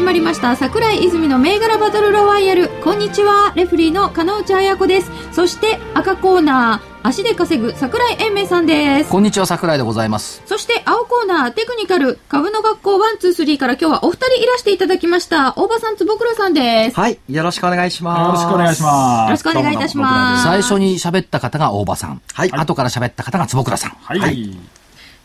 始まりました。桜井泉の銘柄バトルロワイヤル。こんにちは。レフリーの金内彩子です。そして赤コーナー。足で稼ぐ桜井英明さんです。こんにちは。桜井でございます。そして青コーナー。テクニカル。株の学校123から今日はお二人いらしていただきました。大場さん坪倉さんです。はい。よろしくお願いします。よろしくお願いします。よろしくお願いいたします。最初に喋った方が大場さん。はい。後から喋った方が坪倉さん。はい。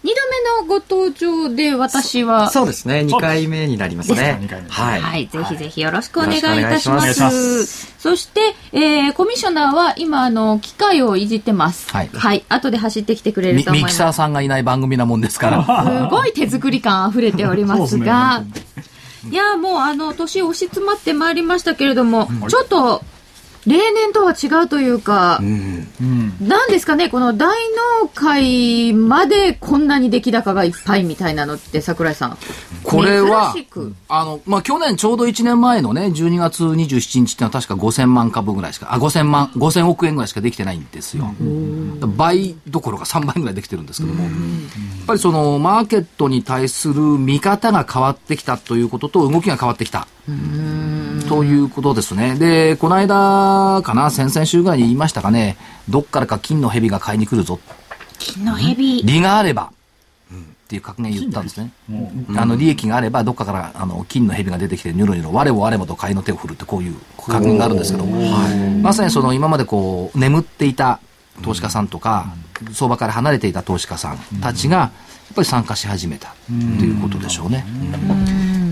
二度目のご登場で私はそうですね。2回目になりますね。はい。はい、ぜひぜひよろしくお願いいたします。そして、えー、コミッショナーは今、あの、機械をいじってます。はいはい、後で走ってきてくれるミと思います。ミキサーさんがいない番組なもんですから すごい手作り感溢れておりますが、いや、もうあの、年押し詰まってまいりましたけれども、ちょっと、例年とは違うというか、なんですかね、この大納会までこんなに出来高がいっぱいみたいなのって、桜井さん。これはあの、まあ、去年ちょうど1年前のね、12月27日っていうのは確か5000万株ぐらいしか、あ、5000万、5000億円ぐらいしかできてないんですよ。倍どころか3倍ぐらいできてるんですけども、やっぱりその、マーケットに対する見方が変わってきたということと、動きが変わってきた。ということですね。で、この間かな、先々週ぐらいに言いましたかね、どっからか金の蛇が買いに来るぞ。金の蛇。利があれば、っていう格言言ったんですね。あの、利益があれば、どっかから、あの、金の蛇が出てきて、ニョロニョロ、我を我もと買いの手を振るって、こういう格言があるんですけど、まさにその、今までこう、眠っていた投資家さんとか、相場から離れていた投資家さんたちが、ぱり参加し始めたっていうことでしょうね。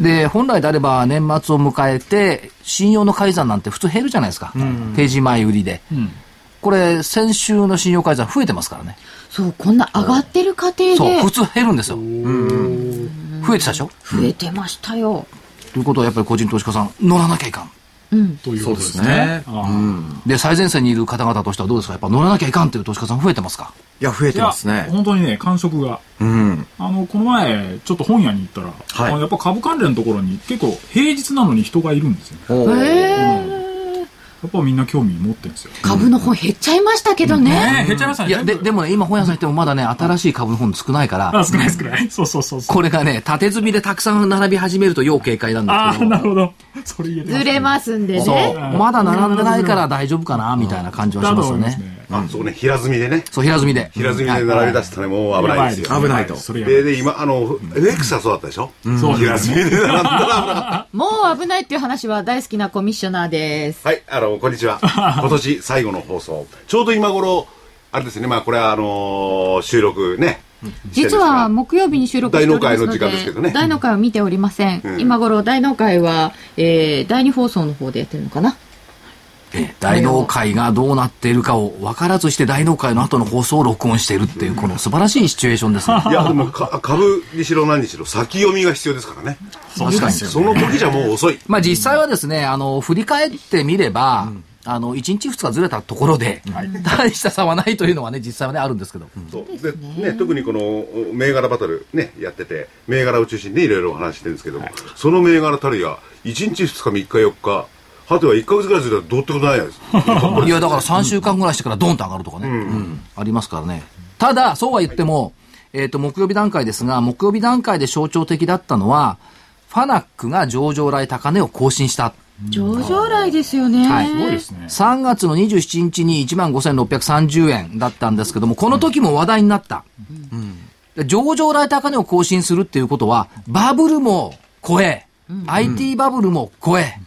で、本来であれば年末を迎えて、信用の改ざんなんて普通減るじゃないですか。定時前売りで。これ、先週の信用改ざん増えてますからね。そう、こんな上がってる過程そう、で普通減るんですよ。増えてたでしょ？増えてましたよ。ということはやっぱり個人投資家さん、乗らなきゃいかん。ということですね。で、最前線にいる方々としてはどうですか？やっぱ乗らなきゃいかんっていう投資家さん増えてますか？いや、増えてますね。本当にね、感触が。うん。あの、この前、ちょっと本屋に行ったら、はいあのやっぱ株関連のところに結構平日なのに人がいるんですよね。やっぱみんな興味持ってるんですよ。株の本減っちゃいましたけどね。ねえ、減っちゃいましたね。いや、で、でもね、今本屋さん行ってもまだね、新しい株の本少ないから、あ、少ない少ない。そうそうそうそう。これがね、縦積みでたくさん並び始めると要警戒なんああ、ですけど。なるほど。それ言えてずれますんでそうね。。まだ並んでないから大丈夫かなみたいな感じはしますよね。あ、そこね、平積みでね。そう、平積みで。平積みで並び出すとね、もう危ないですよ。危ないとそで、で、今、あの、FX はそうだったでしょ？そう平積みで並んだら。もう危ないっていう話は大好きなコミッショナーです。はい、あの、こんにちは。今年最後の放送。ちょうど今頃、あれですね、まあ、これは、あのー収録ね。実は木曜日に収録しておりますので、大納会の時間ですけどね大納会を見ておりません。うん今頃大納会は、えー、第二放送の方でやってるのかな？え大納会がどうなっているかを分からずして大納会の後の放送を録音しているっていう、この素晴らしいシチュエーションですね。いや、でも、か株にしろ何にしろ、先読みが必要ですからね。確かに。その時じゃもう遅い。まあ実際はですね、あの、振り返ってみれば、あの、1日2日ずれたところで、大した差はないというのはね、実際はね、あるんですけど。そうでね、特にこの銘柄バトルねやってて銘柄を中心にいろいろお話ししてるんですけども、その銘柄たるや1日2日3日4日はては1か月ぐらいずれたらどうってことないです いや、だから3週間ぐらいしてからドンと上がるとかね、うんありますからね。ただ、そうは言っても、えっ、と、木曜日段階ですが、木曜日段階で象徴的だったのは、ファナックが上場来高値を更新した。上場来ですよね。はいすごいですね。3月の27日に15,630円だったんですけども、この時も話題になった。で上場来高値を更新するっていうことは、バブルも超え、IT バブルも超え、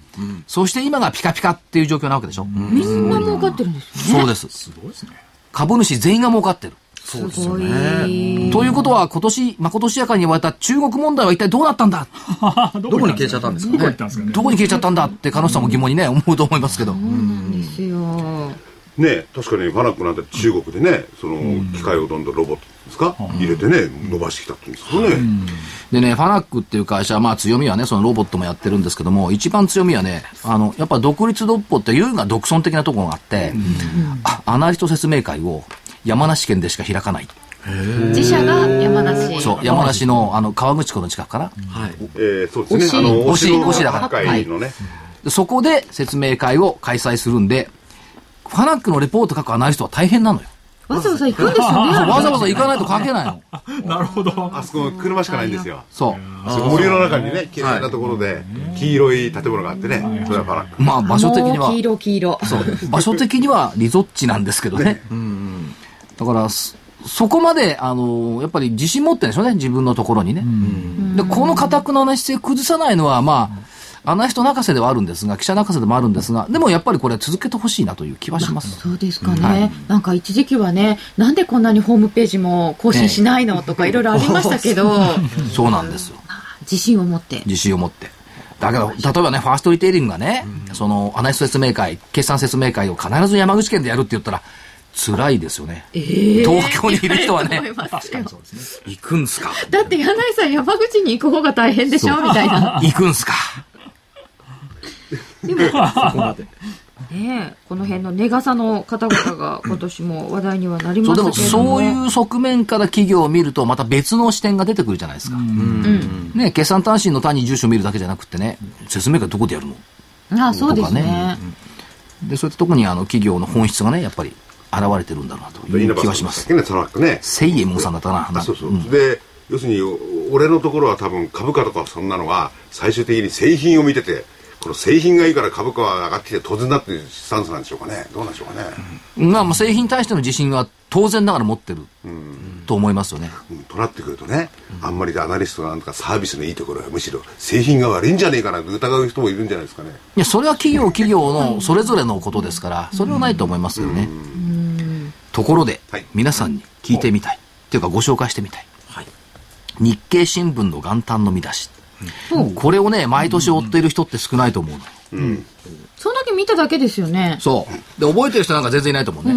そして今がピカピカっていう状況なわけでしょ。みんな儲かってるんですよね。そうです。すごいですね。株主全員が儲かってる。すごい。ということは、今年、まことしやかに言われた中国問題は一体どうなったんだ？どどこに消えちゃったんですかどこ行ったんですかね？どこに消えちゃったんだって、彼女さんも疑問にね、思うと思いますけど。そうなんですよ。ね確かにファナックなんて中国でねその機械をどんどんロボットですか、入れてね伸ばしてきたって言うんですよね、でね、ファナックっていう会社は、まあ強みはね、そのロボットもやってるんですけども、一番強みはね、あの、やっぱ独立独歩って優雅独尊的なところがあって、あアナリスト説明会を山梨県でしか開かない。自社が山梨。そう、山梨の、あの、川口湖の近くかな。はい。えーそうですね。あの推し推しだから。会のね、でそこで説明会を開催するんで、ファナックのレポート書くアナリストは大変なのよ。わざわざ行くんですよね。わざわざ行かないと書けないの。なるほど。あそこ車しかないんですよそう。そこ森の中にね綺麗なところで黄色い建物があってねそれはファナックまあ場所的には黄、色黄色。そう場所的にはリゾッチなんですけどね。だから、そそこまで、あの、やっぱり自信持ってるんでしょうね、自分のところにね。で、この固くなな姿勢崩さないのは、まあ、アナリスト泣かせではあるんですが、記者泣かせでもあるんですが、でもやっぱりこれは続けてほしいなという気はします。そうですかね、はいなんか一時期はね、なんでこんなにホームページも更新しないのとかいろいろありましたけど、そうなんですよ。自信を持って。自信を持って。だけど、例えばね、ファーストリテイリングがね、その、アナリスト説明会、決算説明会を必ず山口県でやるって言ったら、辛いですよね。東京にいる人はね、思いますよ行くんすかだって柳井さん山口に行く方が大変でしょみたいな。行くんすかでも、ねえこの辺のネガサの方々が今年も話題にはなりまでもしたけれども。そういう側面から企業を見ると、また別の視点が出てくるじゃないですか。ね、決算単身の単に住所を見るだけじゃなくてね、説明会どこでやるの？あそうですね。とかねで、そういったところにあの企業の本質がね、やっぱり現れてるんだろうなという気はします。ねファナックね。セイエモンさんだったな。あそうそう、ん。で要するにお俺のところは多分株価とかそんなのは最終的に製品を見ててこの製品がいいから株価は上がってきて当然だっていうスタンスなんでしょうかねどうなんでしょうかね、まあ、まあ製品に対しての自信は当然ながら持ってると思いますよね。うん、となってくるとね、あんまりアナリストがなんとかサービスのいいところはむしろ製品が悪いんじゃねえかなって疑う人もいるんじゃないですかねいや、それは企業企業のそれぞれのことですから、それはないと思いますよね。ところではい、皆さんに聞いてみたい。っていうか、ご紹介してみたい。日経新聞の元旦の見出し。これをね、毎年追っている人って少ないと思うの。うん。そん。だけ見ただけですよね。そう。で、覚えてる人なん。か全然いないと思うね。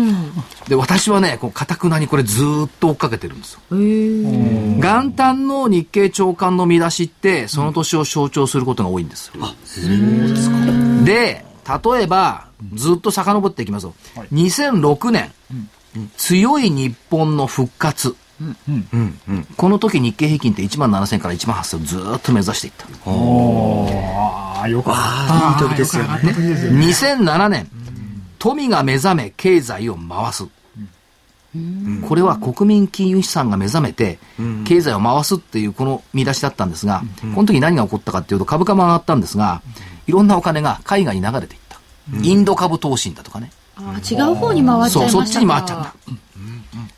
で、私はね、こう、かたくなにこれずっと追っかけてるん。ですよ。へえ元旦の日経長官の見出しって、その年を象徴することが多いん。ですよ。あ、そうですか。で、例えば、ずっと遡っていきますよ。2006年、強い日本の復活。この時日経平均って1万7000から1万8000をずーっと目指していった。ああ、よかった。いい時ですよね。2007年、富が目覚め経済を回す。これは国民金融資産が目覚めて、経済を回すっていうこの見出しだったんですが、この時何が起こったかっていうと株価も上がったんですが、いろんなお金が海外に流れていった。インド株投信だとかね。あ違う方に回っちゃいそう、ましたそっちに回っちゃった。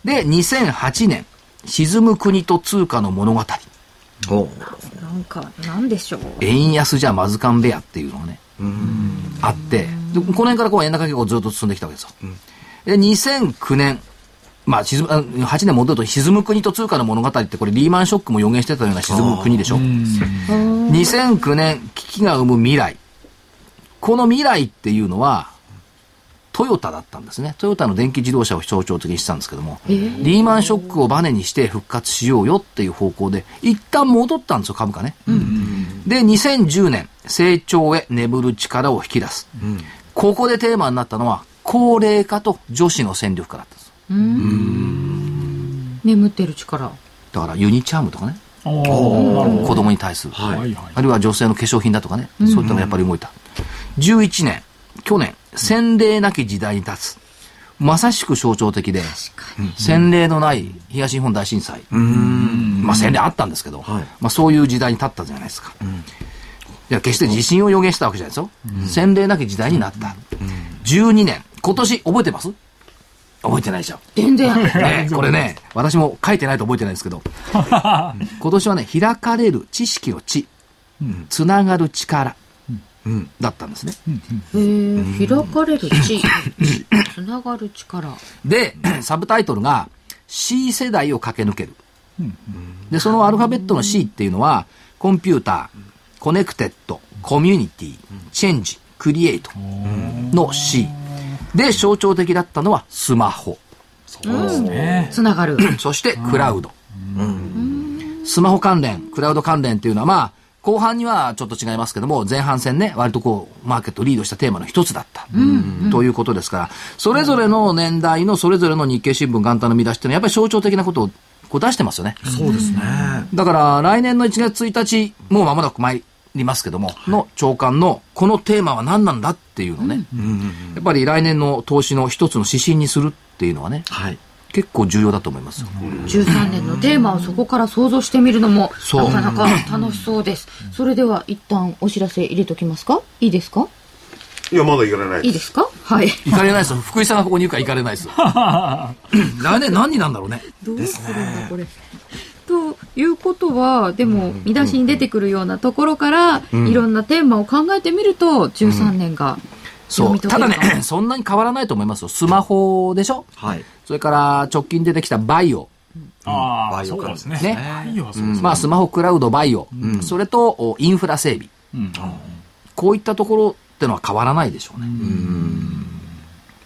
で、2008年、沈む国と通貨の物語。おなんか、なんでしょう。円安じゃまずかんべやっていうのがね、あって、でこの辺からこう円高傾向ずっと進んできたわけですよ。で、2009年、まあ、沈む、あ8年戻ると沈む国と通貨の物語ってこれリーマンショックも予言してたような沈む国でしょ。2009年、危機が生む未来。この未来っていうのは、トヨタだったんですね。トヨタの電気自動車を象徴的にしてたんですけども、リーマンショックをバネにして復活しようよっていう方向で、一旦戻ったんですよ、株価ね。で、2010年、成長へ眠る力を引き出す。ここでテーマになったのは、高齢化と女子の戦力化だったんです。眠ってる力。だからユニチャームとかね、お子供に対する。はいはい。あるいは女性の化粧品だとかね、そういったのがやっぱり動いた。11年、去年、洗礼なき時代に立つ。まさしく象徴的で、洗礼のない東日本大震災。まあ洗礼あったんですけど、はいまあそういう時代に立ったじゃないですか。いや、決して地震を予言したわけじゃないですよ。洗礼なき時代になった。12年、今年覚えてます？覚えてないでしょ。全然。ね、これね、私も書いてないと覚えてないんですけど、今年はね、開かれる知識の知、つながる力、だったんですね。へえ開かれる地、つながる力。で、サブタイトルが C 世代を駆け抜ける。で、そのアルファベットの C っていうのは、コンピューター、 connected、コミュニティ、チェンジ、 create の C。で、象徴的だったのはスマホ。そうですね。つながる。そしてクラウド。スマホ関連、クラウド関連っていうのは、まあ、後半にはちょっと違いますけども、前半戦ね、割とこう、マーケットをリードしたテーマの一つだった。ということですから、それぞれの年代のそれぞれの日経新聞元旦の見出しっていうのは、やっぱり象徴的なことをこう出してますよね。そうですね。だから、来年の1月1日、もう間もなく参りますけども、の長官の、このテーマは何なんだっていうのをね、やっぱり来年の投資の一つの指針にするっていうのはね、はい。結構重要だと思いますよ。13年のテーマをそこから想像してみるのも、なかなか楽しそうです。それでは一旦お知らせ入れときますか？いいですか？いや、まだいかれないいいですか？はい。行かれないですよ。福井さんがここにいるから行かれないですよ。来年何になんだろうね。どうするんだ、これ。ということは、でも、見出しに出てくるようなところから、いろんなテーマを考えてみると、13年がそう。ただね、そんなに変わらないと思いますよ。スマホでしょ？はい。それから直近出てきたバイオ。ああ、バイオからそうですね。ねバイオはそうですね。まあ、スマホ、クラウド、バイオ。それと、おインフラ整備。うんこういったところってのは変わらないでしょうね。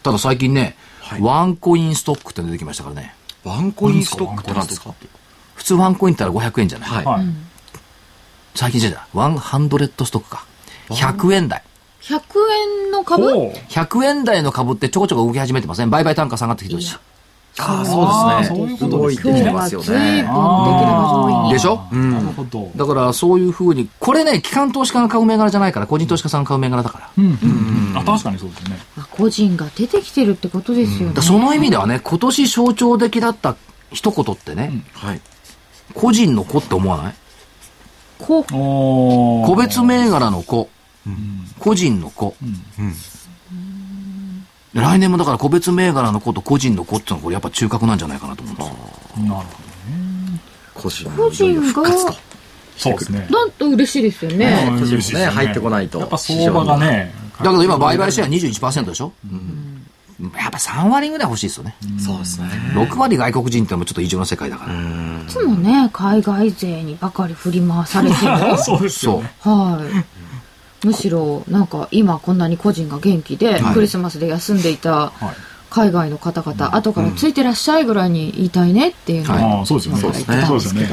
ただ最近ね、はいワンコインストックっての出てきましたからね。ワンコインストックって何ですか？普通ワンコインって言ったら500円じゃない。最近じゃない。ワンハンドレッドストックか。100円台。100円の株？ほう100円台の株ってちょこちょこ動き始めてません？売買単価下がってきてるし。あそうですね。そういうことできてますよね。れば上位に。でしょ？なるほど。だからそういうふうに、これね、機関投資家が買う銘柄じゃないから、個人投資家さんが買う銘柄だから。うんうんうん。あ、確かにそうですね。あ個人が出てきてるってことですよね。だその意味ではね、今年象徴的だった一言ってね、はい。個人の子って思わない？こうおー個別銘柄の子、個人の子。来年もだから個別銘柄の子と個人の子っていうのはこれやっぱ中核なんじゃないかなと思うんですよ。なるほど。個人個人が、そうですね。なんと嬉しいですよね。うん個人も嬉しいですね、入ってこないと。やっぱ相場がね。だけど今売買シェア21%でしょ、やっぱ3割ぐらい欲しいですよね。そうですね。6割外国人ってのもちょっと異常な世界だから。いつもね、海外勢にばかり振り回されても。そうですよね。はい。むしろ、なんか今こんなに個人が元気で、クリスマスで休んでいたはい。海外の方々、後からついてらっしゃいぐらいに言いたいねっていうのを、はい。そうですよね。そうですね。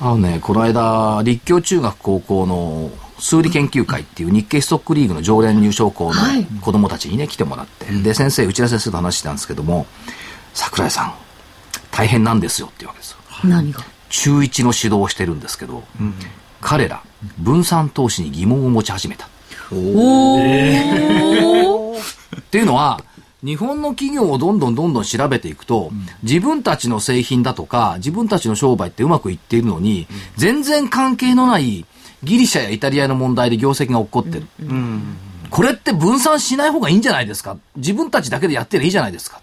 あのね、この間、立教中学高校の数理研究会っていう日経ストックリーグの常連入賞校のはい。子供たちにね、来てもらって、で、先生、内田先生と話してたんですけども、桜井さん、大変なんですよっていうわけですよ。何が？中1の指導をしてるんですけど、彼ら、分散投資に疑問を持ち始めた。っていうのは、日本の企業をどんどんどんどん調べていくと、自分たちの製品だとか、自分たちの商売ってうまくいっているのに、全然関係のないギリシャやイタリアの問題で業績が起こってる。これって分散しない方がいいんじゃないですか？自分たちだけでやってりゃいいじゃないですか。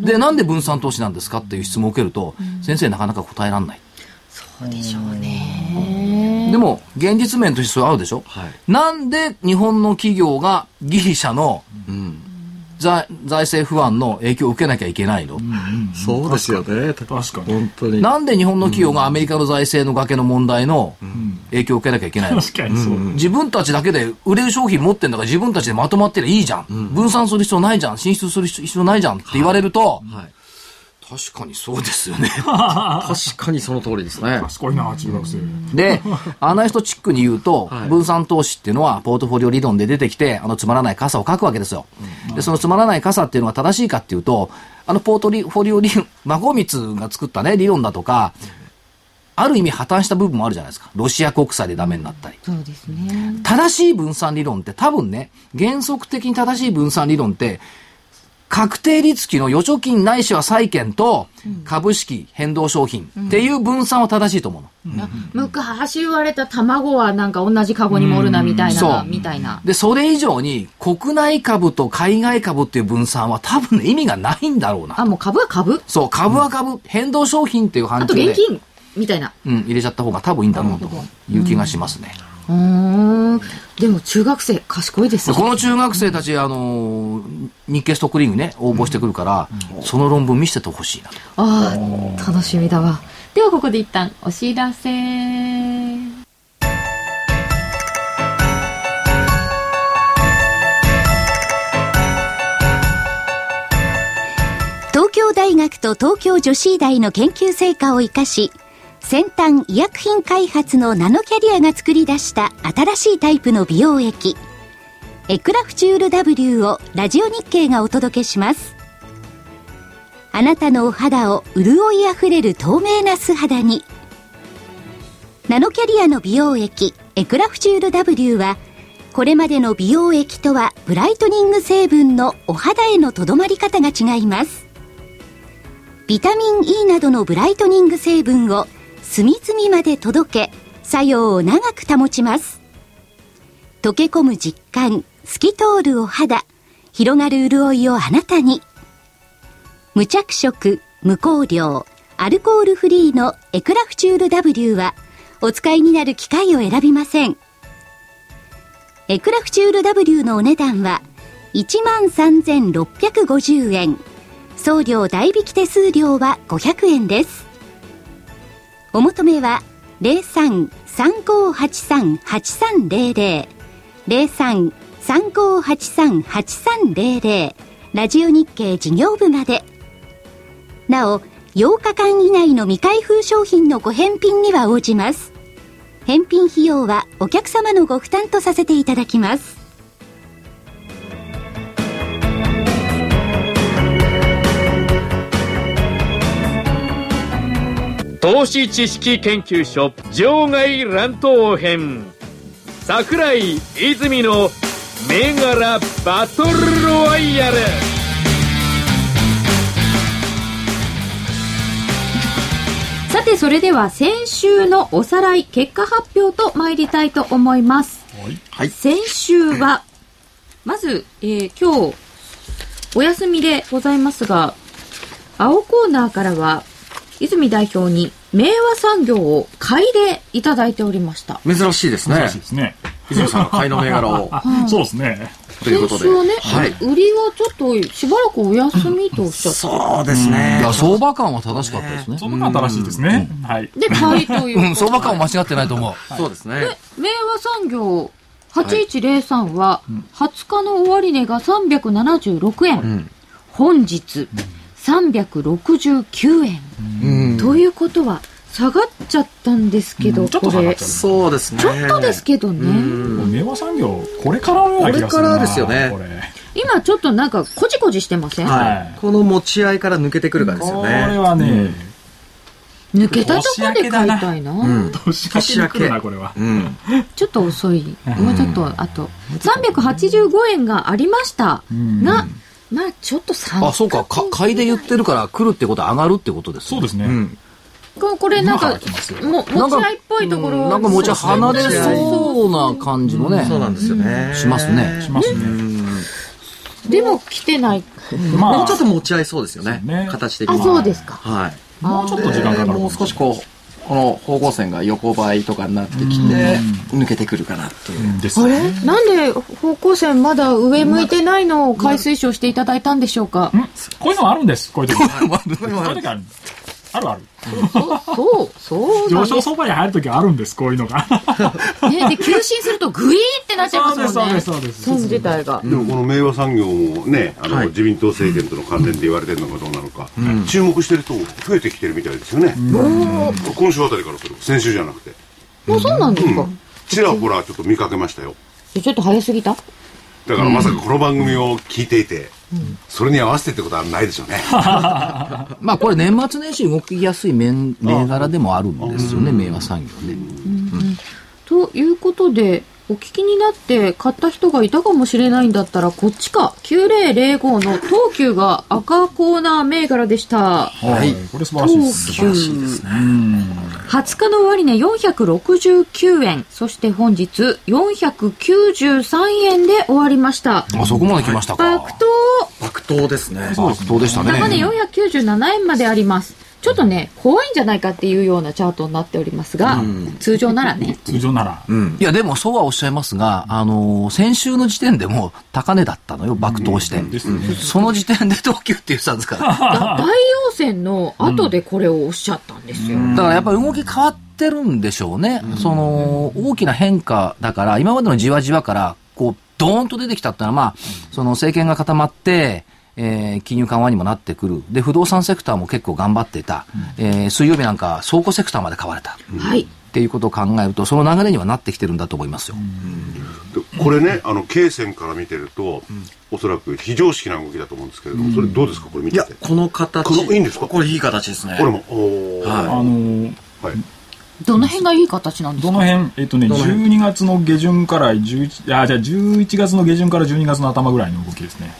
で、なんで分散投資なんですか？っていう質問を受けると、先生なかなか答えられない。でしょうね。でも、現実面としてそれあるでしょ、はいなんで日本の企業がギリシャのうん。財財政不安の影響を受けなきゃいけないの、そうですよね。確かに。本当に。なんで日本の企業がアメリカの財政の崖の問題の影響を受けなきゃいけないの、確かにそう。自分たちだけで売れる商品持ってんだから自分たちでまとまってりゃいいじゃん、分散する必要ないじゃん。進出する必要ないじゃんって言われると、はい。確かにそうですよね。確かにその通りですね。賢いな、中学生。で、アナリストチックに言うと、はい分散投資っていうのは、ポートフォリオ理論で出てきて、あの、つまらない傘を書くわけですよ。で、そのつまらない傘っていうのは正しいかっていうと、あの、ポートフォリオ理論、孫光が作ったね、理論だとか、ある意味破綻した部分もあるじゃないですか。ロシア国債でダメになったり。そうですね。正しい分散理論って多分ね、原則的に正しい分散理論って、確定率期の預貯金ないしは債券と株式、変動商品っていう分散は正しいと思うの。昔言われた卵はなんか同じカゴに盛るなみたいな、みたいな。で、それ以上に国内株と海外株っていう分散は多分ね、意味がないんだろうな。あ、もう株は株？そう、株は株、変動商品っていう範あと疇で、現金みたいな。うん、入れちゃった方が多分いいんだろうという気がしますね。うーん。でも中学生賢いですよ。でこの中学生たち、あのー日経ストックリングね、応募してくるから、その論文見せててほしいなと。ああ、楽しみだわ。ではここで一旦お知らせ。大学と東京女子医大の研究成果を生かし、先端医薬品開発のナノキャリアが作り出した新しいタイプの美容液、エクラフチュール W をラジオ日経がお届けします。あなたのお肌を潤いあふれる透明な素肌に。ナノキャリアの美容液、エクラフチュール W は、これまでの美容液とはブライトニング成分のお肌へのとどまり方が違います。ビタミン E などのブライトニング成分を隅々まで届け、作用を長く保ちます。溶け込む実感、透き通るお肌、広がる潤いをあなたに。無着色、無香料、アルコールフリーのエクラフチュール W は、お使いになる機会を選びません。エクラフチュール W のお値段は、13,650円。送料代引き手数料は500円です。お求めは、03-3583-8300。03-3583-8300ラジオ日経事業部まで。なお、8日間以内の未開封商品のご返品には応じます。返品費用はお客様のご負担とさせていただきます。投資知識研究所場外乱闘編桜井泉の銘柄バトルロワイヤルさて、それでは先週のおさらい、結果発表と参りたいと思います。はい。先週は、まず、えー今日、お休みでございますが、青コーナーからは、泉代表に、明和産業を買いでいただいておりました。珍しいですね珍しい。ですね。泉さんが買いの銘柄を。そうですね。ということで。ね、はい。売りはちょっとしばらくお休みとおっしゃって、そうですねい。や、相場感は正しかったですね。そのが正しいですね。はい。で、買いという相場感は間違ってないと思う。そうですね。で、明和産業8103は、20日の終値が376円。ん本日、369円。うん。ということは、下がっちゃったんですけど、うんちょっと下がっちゃうそうですね。ちょっとですけどね。明和産業、これからのこれからですよねこれ。今ちょっとなんか、こじこじしてません、はい。この持ち合いから抜けてくるかですよこれね。はね、抜けたとこで買いたいな。うん。年明けに来るな、これは。うん。ちょっと遅い。もうちょっと、あと、385円がありましたが、まあちょっと下あ、そうか。か買いで言ってるから来るってことは上がるってことですね。そうですね。うん。ここれなんかも持ち合いっぽいところうんなんか持ち離れそうな感じもね。そうなんですよね。しますねしますね。でも来てないまあもうちょっと持ち合いそうですよね形的に。そうですかはい。もうちょっと時間かかるかもう少しこう、この方向線が横ばいとかになってきて、抜けてくるかなっていう。あですねれ？なんで方向線まだ上向いてないのを買い推奨していただいたんでしょうか？んこういうのあるんです。こういう時。こういう時ある。あるある。そうそう上昇相場に入る時はあるんです。こういうのが。ねで急進するとグイーってなっちゃいますもんね。そうですそうですそうです。線自体がでもこの明和産業もね、あの、はい。自民党政権との関連で言われてるのかどうなのか、注目してる人増えてきてるみたいですよね。今週あたりからする先週じゃなくて。もうそうなんですか、ちらほらちょっと見かけましたよ。えちょっと早すぎた？だからまさかこの番組を聞いていて、それに合わせてってことはないでしょうね。まあこれ年末年始動きやすい銘銘柄でもあるんですよね、明和産業ね。ということでお聞きになって買った人がいたかもしれないんだったらこっちか9005の東急が赤コーナー銘柄でしたはい。これ素晴らしいです。東急20日の終値469円そして本日493円で終わりましたあそこまで来ましたか。爆投爆投ですね。爆投でした高値ね。497円までありますちょっとね怖いんじゃないかっていうようなチャートになっておりますが、通常ならね通常なら。うん。いや、でもそうはおっしゃいますが、あのー先週の時点でもう高値だったのよ、爆投して。ですね。その時点で東急って言ってたんですから。だ大陽線の後でこれをおっしゃったんですよ、だからやっぱり動き変わってるんでしょうね。その、大きな変化だから、今までのじわじわから、こう、ドーンと出てきたってのは、まあ、その政権が固まって、えー金融緩和にもなってくる。で、不動産セクターも結構頑張ってた。えー水曜日なんか倉庫セクターまで買われた。はい。っていうことを考えると、その流れにはなってきてるんだと思いますよ。でこれね、あの、経線から見てると、おそらく非常識な動きだと思うんですけれども、それどうですか？これ見いやてて。、この形。このいいんですか？これいい形ですね。これも、おーはあのーはい。どの辺がいい形なんですか？どの辺、えっとね、どの辺？12月の下旬から11、あ、じゃあ11月の下旬から12月の頭ぐらいの動きですね。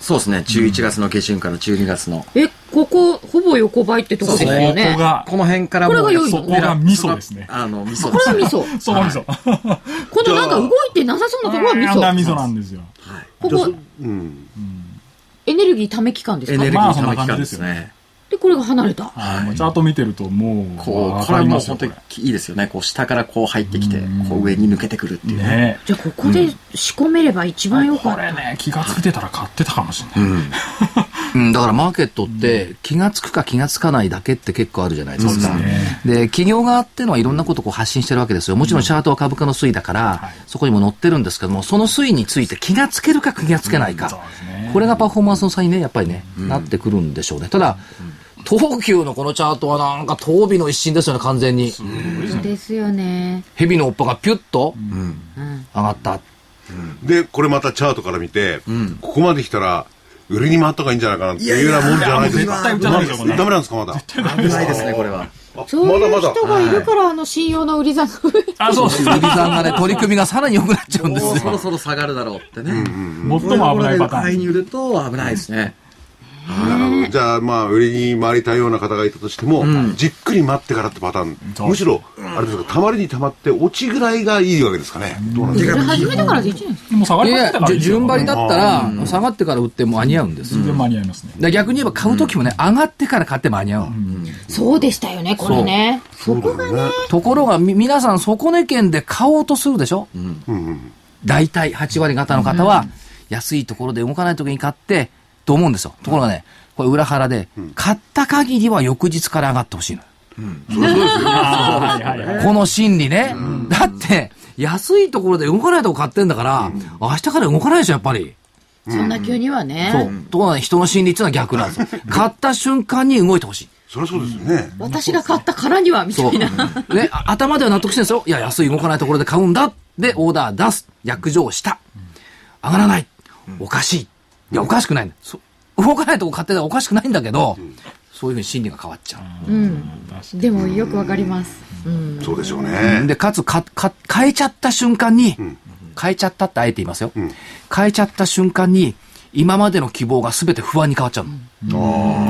そうですね。11月の下旬から12月の。え、ここ、ほぼ横ばいってとこですよこねこ。が、この辺からもうこれが良いの？そこが味噌ですね。あの、味噌これが味。噌。そこ味噌。このなんか動いてなさそうなところは味噌。味噌なんですよ。ここじゃあそ、うん。エネルギーため期間ですか？エネルギーまあそんなの期間ですすよね。で、これが離れた。はい。チャート見てると、もう、こう、わこれ。もう本当にこいいですよね。こう、下からこう入ってきて、こう上に抜けてくるっていうね。じゃあ、ここで仕込めれば一番よかった。これね、気がついてたら買ってたかもしれない。うん、だからマーケットって気がつくか気がつかないだけって結構あるじゃないですか。ですねで企業側っていうのはいろんなことをこう発信してるわけですよ。もちろんチャートは株価の推移だから、はいそこにも載ってるんですけども、その推移について気がつけるか気がつけないか。そうですね。これがパフォーマンスの差にね、やっぱりね、なってくるんでしょうね。ただ、東急のこのチャートはなんか東美の一新ですよね、完全に。そうですよね。蛇の尾っぽがピュッと上がった。で、これまたチャートから見て、ここまで来たら、売りに回った方がいいんじゃないかなっていうようなもんじゃないですか。絶対売っダメですよこんなのダメなんですか、まだ？危ないですね、これは。あそういうまだまだ。人がいるから、あの、信用の売り算が増えあ、そうです。売り算がね、取り組みがさらに良くなっちゃうんですもうそ ろよ。そろ下がるだろうってね。最も危ないパターン買いに売ると危ないですね。なるほど。じゃあ、まあ、売りに回りたいような方がいたとしても、じっくり待ってからってパターン。むしろ、あれですか、たまりにたまって落ちぐらいがいいわけですかね。どうなんですか？始めてからで1年ですもう下がりいですよ順張りだったら、下がってから売っても間に合うんですよ。全然間に合いますね。逆に言えば買うときもね、上がってから買って間に合う。そうでしたよね、これね。そこがね。ところが、み皆さん、底値圏で買おうとするでしょ？うんうん。大体8割方の方は、安いところで動かないときに買って、と思うんですよ。ところがね、これ裏腹で、買った限りは翌日から上がってほしいの。この心理ね。だって、安いところで動かないとこ買ってんだから、明日から動かないでしょ、やっぱり。そんな急にはね。そう。ところがね、人の心理っていうのは逆なんですよ。買った瞬間に動いてほしい。そりゃそうですよね。私が買ったからには、みた。いな。ね、あ頭では納得してるんですよ。いや、安い動かないところで買うんだ。で、オーダー出す。約定した。上がらない。おかしい。いや、おかしくないんだ。そ動かないとこ買ってたらおかしくないんだけど、そういうふうに心理が変わっちゃう。うん。でもよくわかります。うん。そうでしょうね。で、かつ、か、か、変えちゃった瞬間に、変えちゃったってあえて言いますよ。変えちゃった瞬間に、今までの希望が全て不安に変わっちゃうの。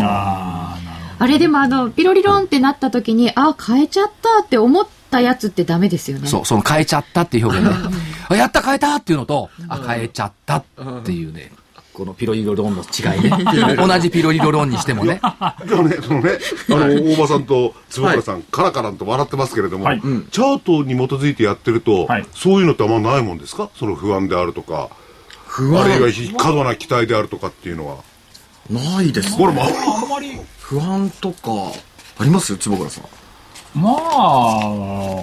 あれでもあの、ピロリロンってなった時に、あ、変えちゃったって思ったやつってダメですよね。そう、その変えちゃったっていう表現ね。あやった変えたっていうのと、あ、変えちゃったっていうね、このピロリロロンの違いね。同じピロリロロンにしてもね。じゃあね、そのね、あの、大場さんと坪倉さん、カラカラと笑ってますけれども、はいチャートに基づいてやってると、はいそういうのってあんまないもんですか？その不安であるとか、不あるいは過度な期待であるとかっていうのは。ないですこれも、あんまり、不安とか、あります？坪倉さん。まあ、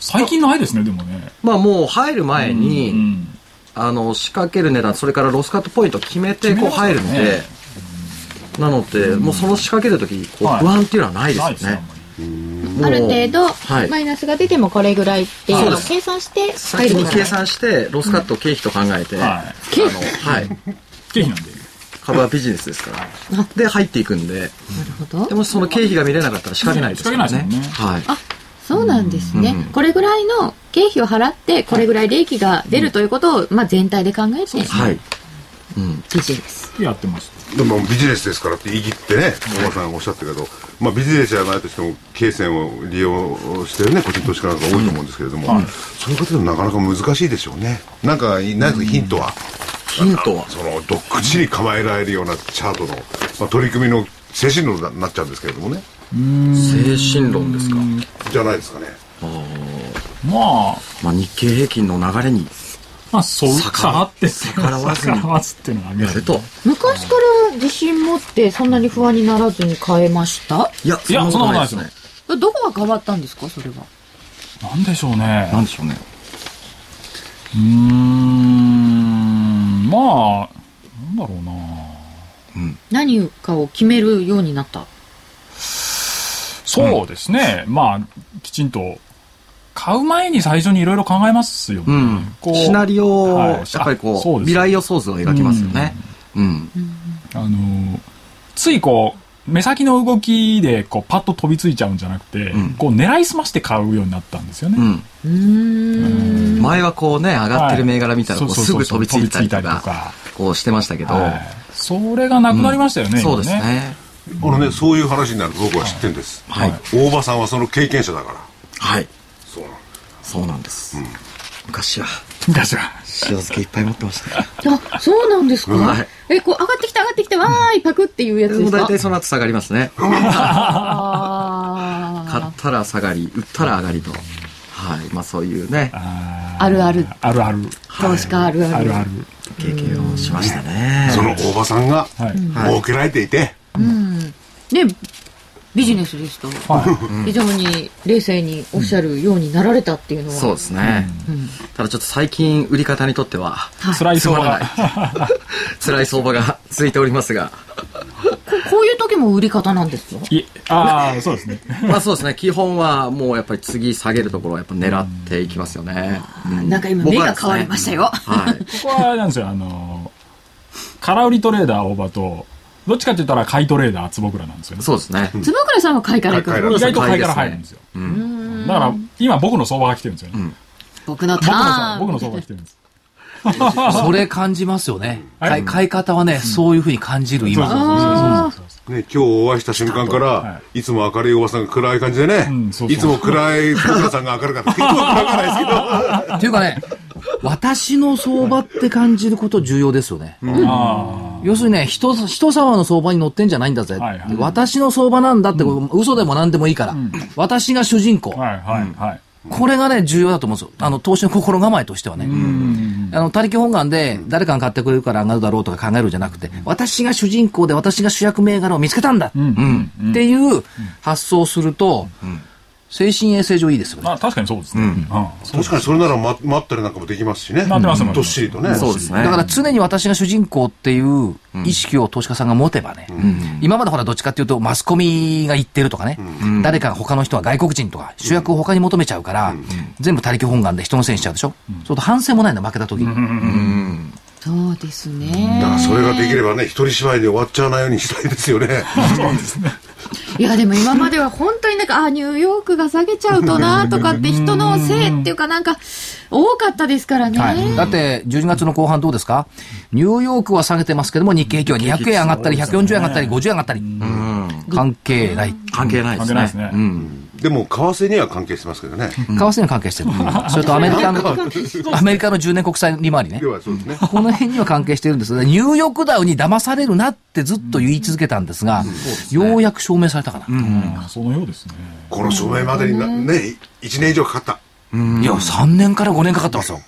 最近ないですね、でもね。まあもう入る前に、うん。あの、仕掛ける値段、それからロスカットポイント決めて、こう入るので、なので、もうその仕掛けるとき、こうはい不安っていうのはないですよね、あんねま。り。ある程度、はいマイナスが出てもこれぐらいっていうのを計算して先に計。算して、ロスカット経費と考えて、はいあの、はい。経費なんで。株はビジネスですから。で、入っていくんで、なるほどで。もしその経費が見れなかったら仕掛けないですからね仕掛けないですもんね。はい。そうなんですね、うんこれぐらいの経費を払って、これぐらい利益が出るということを、まあ全体で考えて、はい。うん。ビジネス。やってます。でもビジネスですからって言い切ってね、大場さんがおっしゃったけど、まあビジネスじゃないとしても、経線を利用してるね、個人投資家なんか多いと思うんですけれども、はいそういうことでもなかなか難しいでしょうね。なんか、ないですか、ヒントは？ヒントは？その、どっくちり構えられるようなチャートの、まあ、取り組みの精神論になっちゃうんですけれどもね。精神論ですか？じゃないですかね。まあ、まあ日経平均の流れにまあ、そう、逆下がって、逆らわずに逆らわずっていうのがありと。昔から自信持ってそんなに不安にならずに変えました？いや、いやそんなことないですね。どこが変わったんですかそれは？なんでしょうね。なんでしょうね。うーん、まあ、なんだろうな。何かを決めるようになった？そうですね。まあ、きちんと、買う前に最初にいろいろ考えますよね。うんこうシナリオを、はいやっぱりこうあそうです未来予想図を描きますよね。うん。あのーついこう、目先の動きで、こう、パッと飛びついちゃうんじゃなくて、んこう、狙いすまして買うようになったんですよね。うん。前はこうね、上がってる銘柄見たらこうすぐ飛びついたりとかか、こうしてましたけど、はいそれがなくなりましたよね。そうです今ね。あのね、そういう話になると僕は知ってるんです。はい。大場さんはその経験者だから。はい。そうなんそうなんです。昔は昔は。塩漬けいっぱい持ってましたね。あそうなんですか、はいえこう上がってきた上がってきたわーいパクっていうやつですか？大体その後下がりますね。買ったら下がり、売ったら上がりと。はい。まあそういうね、ああるあるあるある。投資家あるあるあるある。経験をしましたね。その大場さんがはい。設けられていて、ねビジネスですとはい。非常に冷静におっしゃるようになられたっていうのは、そうですね。ただちょっと最近売り方にとっては、辛い相場つまらないが。辛 い相場が続いておりますが、ここういう時も売り方なんですか？いえ、ああ、そうですね。まあそうですね、基本はもうやっぱり次下げるところはやっぱ狙っていきますよね。うんなんか今目が変わりましたよ。はい。ここはなんですよ、あのー、空売りトレーダー大場と、どっちかって言ったら買いトレーダー坪倉なんですよね。そうですね。坪倉さんは買いから行く意外と買いから入るんですよ。だから、今僕の相場が来てるんですよね。僕のタ僕の相ーン場僕の相場が来てるんです。それ感じますよね。はい買い買い方はね、そういうふうに感じる今。そうそうそうそうそうね、今日お会いした瞬間から、、はいつも明るいおばさんが暗い感じでね、うんそうそういつも暗い福田さんが明るかった。いつも暗くないですけど、っていうかね、私の相場って感じること重要ですよね。あ要するにね、人、人様の相場に乗ってんじゃないんだぜ。はいはい私の相場なんだって、嘘でも何でもいいから。私が主人公。あ。はいはいはい。これがね、重要だと思うんですよ。あの、投資の心構えとしてはね。あの、他力本願で、誰かが買ってくれるから上がるだろうとか考えるんじゃなくて、私が主人公で私が主役銘柄を見つけたんだ。うんっていう発想をすると、精神衛生上いいですよね。まあ確かにそうですね。うん。確かにそれなら待待ったりなんかもできますしね。待ってます待ってます。どっしりとね。そうですね。だから常に私が主人公っていう意識を投資家さんが持てばね、今までほらどっちかっていうとマスコミが言ってるとかね、誰かが他の人は外国人とか主役を他に求めちゃうから、全部他力本願で人のせいにしちゃうでしょ、そうと反省もないんだ負けた時に、そうですだねからそれができればね、一人芝居で終わっちゃわないようにしたいですよね。いやでも今までは本当になんかあニューヨークが下げちゃうとなとかって人のせいっていうかなんか多かったですからね、はい、だって12月の後半どうですか？ニューヨークは下げてますけども日経平均は200円上がったり140円上がったり50円上がったり、関係ない。関係ないですね。関係ないでも、為替には関係してますけどね。為替に関係してる、それとアメリカのアメリカの10年国債利回りねではそうですね。この辺には関係してるんですが、ニューヨークダウに騙されるなってずっと言い続けたんですが、ようやく証明されたかな。うんそのようですね。この証明までにな、ね、1年以上かかった。いや、3年から5年かかってますよ。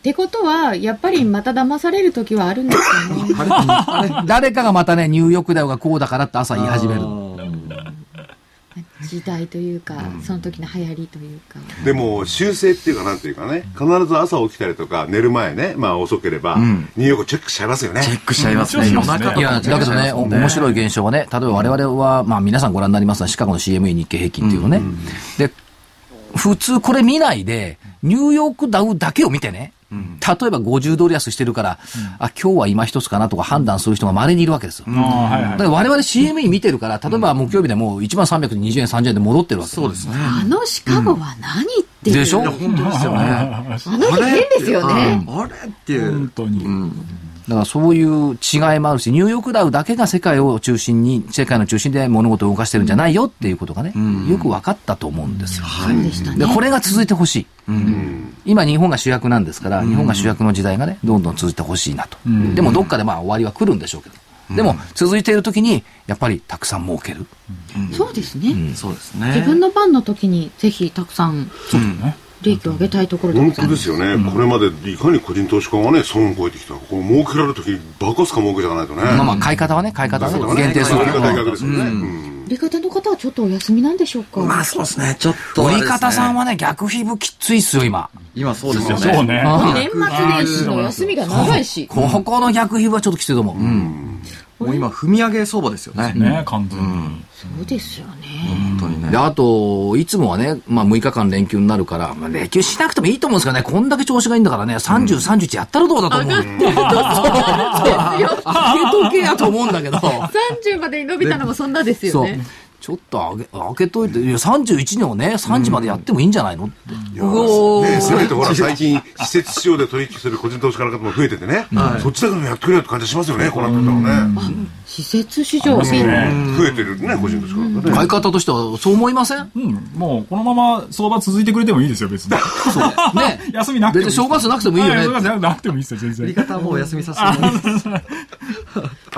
ってことはやっぱりまた騙される時はあるんですよね 誰かがまたね、ニューヨークダウがこうだからって朝言い始める。時代というか、その時の流行りというか。でも、修正っていうかなんていうかね、必ず朝起きたりとか、寝る前ね、まあ遅ければ、ニューヨークチェックしちゃいますよね。チェックしちゃいますね。うん。夜中とかいや、だけどね、お面白い現象はね、例えば我々は、まあ皆さんご覧になりますが、シカゴの CME 日経平均っていうのね。で、普通これ見ないで、ニューヨークダウだけを見てね、例えば50ドル安してるから、あ、今日は今一つかなとか判断する人が稀にいるわけですよ。ああ、はいはいだか。ら我々 CME 見てるから、例えば木曜日でもう1万320円、30円で戻ってるわけ。そうですね。あのシカゴは何っていう、でしょ？本当ですよね。あの日変ですよねあれっていう本。当に。だからそういう違いもあるし、ニューヨークダウだけが世界を中心に、世界の中心で物事を動かしてるんじゃないよっていうことがね、よく分かったと思うんですよ。そうでしたねで、これが続いてほしい。今日本が主役なんですから、日本が主役の時代がね、どんどん続いてほしいなと。でもどっかでまあ終わりは来るんでしょうけど。でも続いている時に、やっぱりたくさん儲ける。そうですね、そうですね。自分の番の時にぜひたくさんね利益を上げたいところ本当ですすよね、これまでいかに個人投資家がね、損を超えてきたこう儲けられるとき、爆発か儲けじゃないとね。まあまあ買い方はね、買い方はね、限定する売り方逆ですよね。うん売り方の方はちょっとお休みなんでしょうか、まあそうですね。ちょっとね。売り方さんはね、逆皮膚きついっすよ、今。今そうですよね。そうね。年末年始の休みが長いしここの逆皮膚はちょっときついと思う。もう今、踏み上げ相場ですよね。ね、完全に。そうですよね。本当にねで、。あと、いつもはね、まあ6日間連休になるから、まあ連休しなくてもいいと思うんですけどね、こんだけ調子がいいんだからね、30、31やったらどうだと思う。上げ とけやと思うんだけど。30までに伸びたのもそんなですよそうね。。ちょっと上げ、開けといて、いや、31年をね、3時までやってもいいんじゃないのって。いやねせめてほら最近施設市場で取引する個人投資家の方も増えててね、そっちだけでもやってくれよって感じしますよねこうなってたらね施設市場ね。増えてるね個人投資家の方ね。買い方としてはそう思いません？うん、もうこのまま相場続いてくれてもいいですよ、別に。ね。休みなくてもいい。別に正月なくてもいいよね。は正月なくてもいいですよ、全然。売り方はもうお休みさせてもらいます。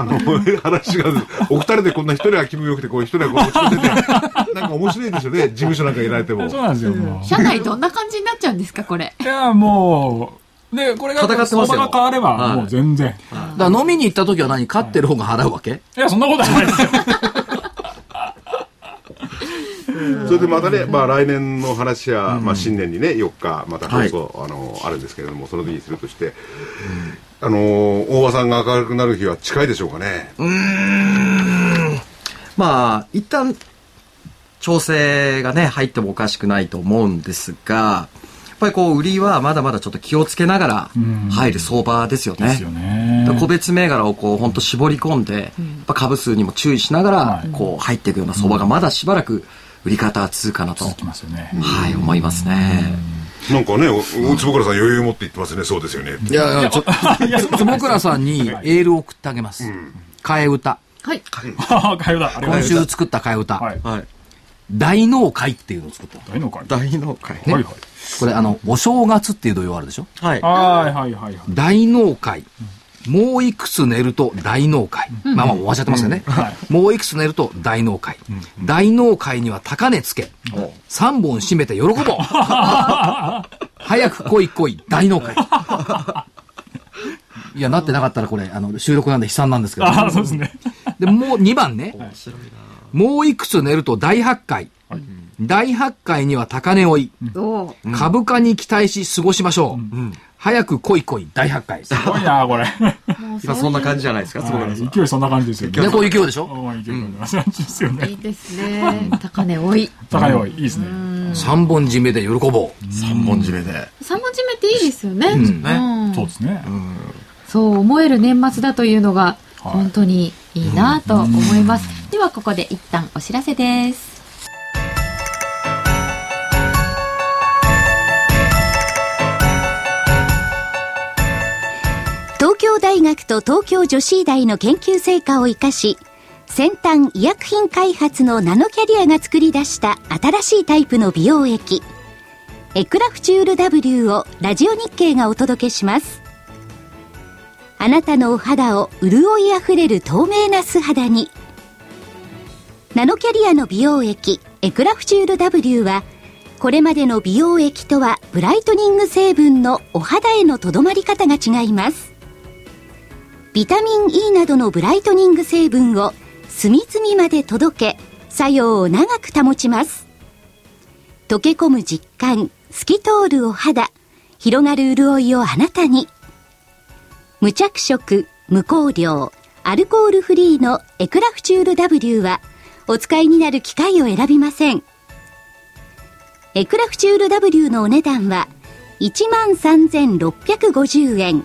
あの話がお二人でこんな一人は気分よくてこう一人はこう落ち込んでて なんか面白いですよね。事務所なんかいられても。そうなんですよ、もう。社内どんな感じになっちゃうんですか、これ？いや、もう、で、これが、戦ってますよ。相場が変われば、はい。もう全然。だから飲みに行った時は何？勝ってる方が払うわけい。や、そんなことはないですよ。それでまたね、まあ、来年の話や、まあ、新年にね4日また放送、あのあるんですけれどもその時にするとして、あの大場さんが明るくなる日は近いでしょうかね。まあ、一旦、調整がね、入ってもおかしくないと思うんですが、やっぱりこう、売りはまだまだちょっと気をつけながら入る相場ですよね。ですよね。個別銘柄をこう、本当絞り込んで、やっぱ株数にも注意しながらは、い。こう、入っていくような相場がまだしばらく売り方は続くかなと、続きますよね。はい、思いますね。なんかね坪倉さん余裕を持って言ってますねそうですよねいやいや、ちょっと、坪倉さんにエールを送ってあげます。替え歌。はい。ああ、かよだ。ありがとうござ今。週作った替え歌。はい。はい。大納会っていうのを作った。大の会。大納会。はいはい。これあの、お正月っていう土曜あるでしょ？はい。はいはいはいはい。大納会。もういくつ寝ると大納会。まあまあ終わっちゃってますよね。もういくつ寝ると大納会。大納会には高値つけ。3本締めて喜ぼう。早く来い来い大納会。いや、なってなかったらこれ、あの、収録なんで悲惨なんですけど。ああ、そうですね。で、もう2番ね。もういくつ寝ると大発会。大発会には高値追い。おー株価に期待し過ごしましょう。早く来い来い大発会。すごいな、これ。今そんな感じじゃないですか、坪倉さん。勢いそんな感じですよね。ね、こういう勢いでしょ？勢いそんな感じですよいね。いですね。高値多い。高い方がいいですね。?3 本締めで喜ぼう。三本締めで。三文字目っていいですよね。そうですね。そう思える年末だというのが本当にいいなと思います。ではここで一旦お知らせです。大学と東京女子医大の研究成果を生かし、先端医薬品開発のナノキャリアが作り出した新しいタイプの美容液、エクラフチュール W をラジオ日経がお届けします。あなたのお肌を潤いあふれる透明な素肌に。ナノキャリアの美容液、エクラフチュール W は、これまでの美容液とはブライトニング成分のお肌へのとどまり方が違います。ビタミン E などのブライトニング成分を隅々まで届け、作用を長く保ちます。溶け込む実感、透き通るお肌、広がる潤いをあなたに。無着色、無香料、アルコールフリーのエクラフチュール W は、お使いになる機械を選びません。エクラフチュール W のお値段は、13,650円。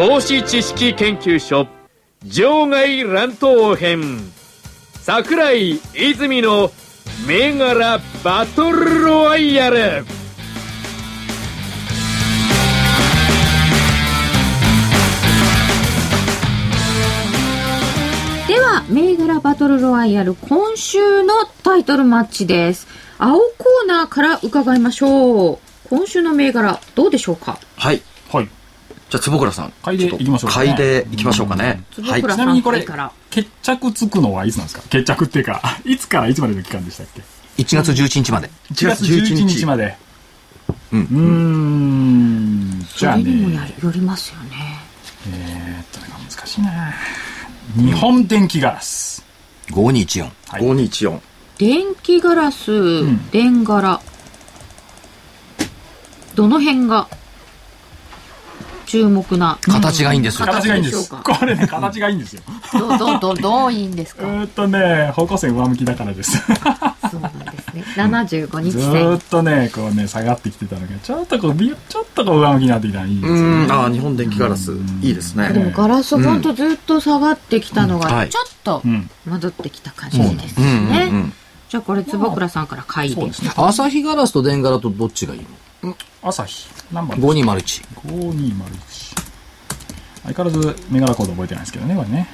投資知識研究所場外乱闘編桜井泉の銘柄バトルロワイヤルでは、銘柄バトルロワイヤル今週のタイトルマッチです。青コーナーから伺いましょう。今週の銘柄どうでしょうか？はい。はい。じゃあ、坪倉さん。買いでちょっと行きましょうかね買いで行きましょうかね。はい。ちなみにこれ決着つくのはいつなんですか？決着っていうか、いつからいつまでの期間でしたっけ？1月11日まで。1月11日まで。うんうーん。じゃあそれにもね、よりますよね。えーっとね、難しいな日本電気ガラス。5214。はい5214。電気ガラス、ん電柄。どの辺が注目な。形がいいんですよ。形がいいんです。これね、形がいいんですよ。どう、どう、どう、どういいんですか？えーっとね、方向線上向きだからです。そうなんですね。75日線っ。とね、こうね、下がってきてたのが、ちょっとこう、びちょっとこう上向きになってきたらいいですね。ん。ああ、日本電気ガラス。いいですね。でもガラスほんとずっと下がってきたのが、ちょっとうん。戻ってきた感じですね。じゃあこれ坪倉さんから買いで。すね。朝日ガラスと電柄とどっちがいいの？朝日。何番 ?5201。5201。相変わらず、メガラコード覚えてないですけどね、これね。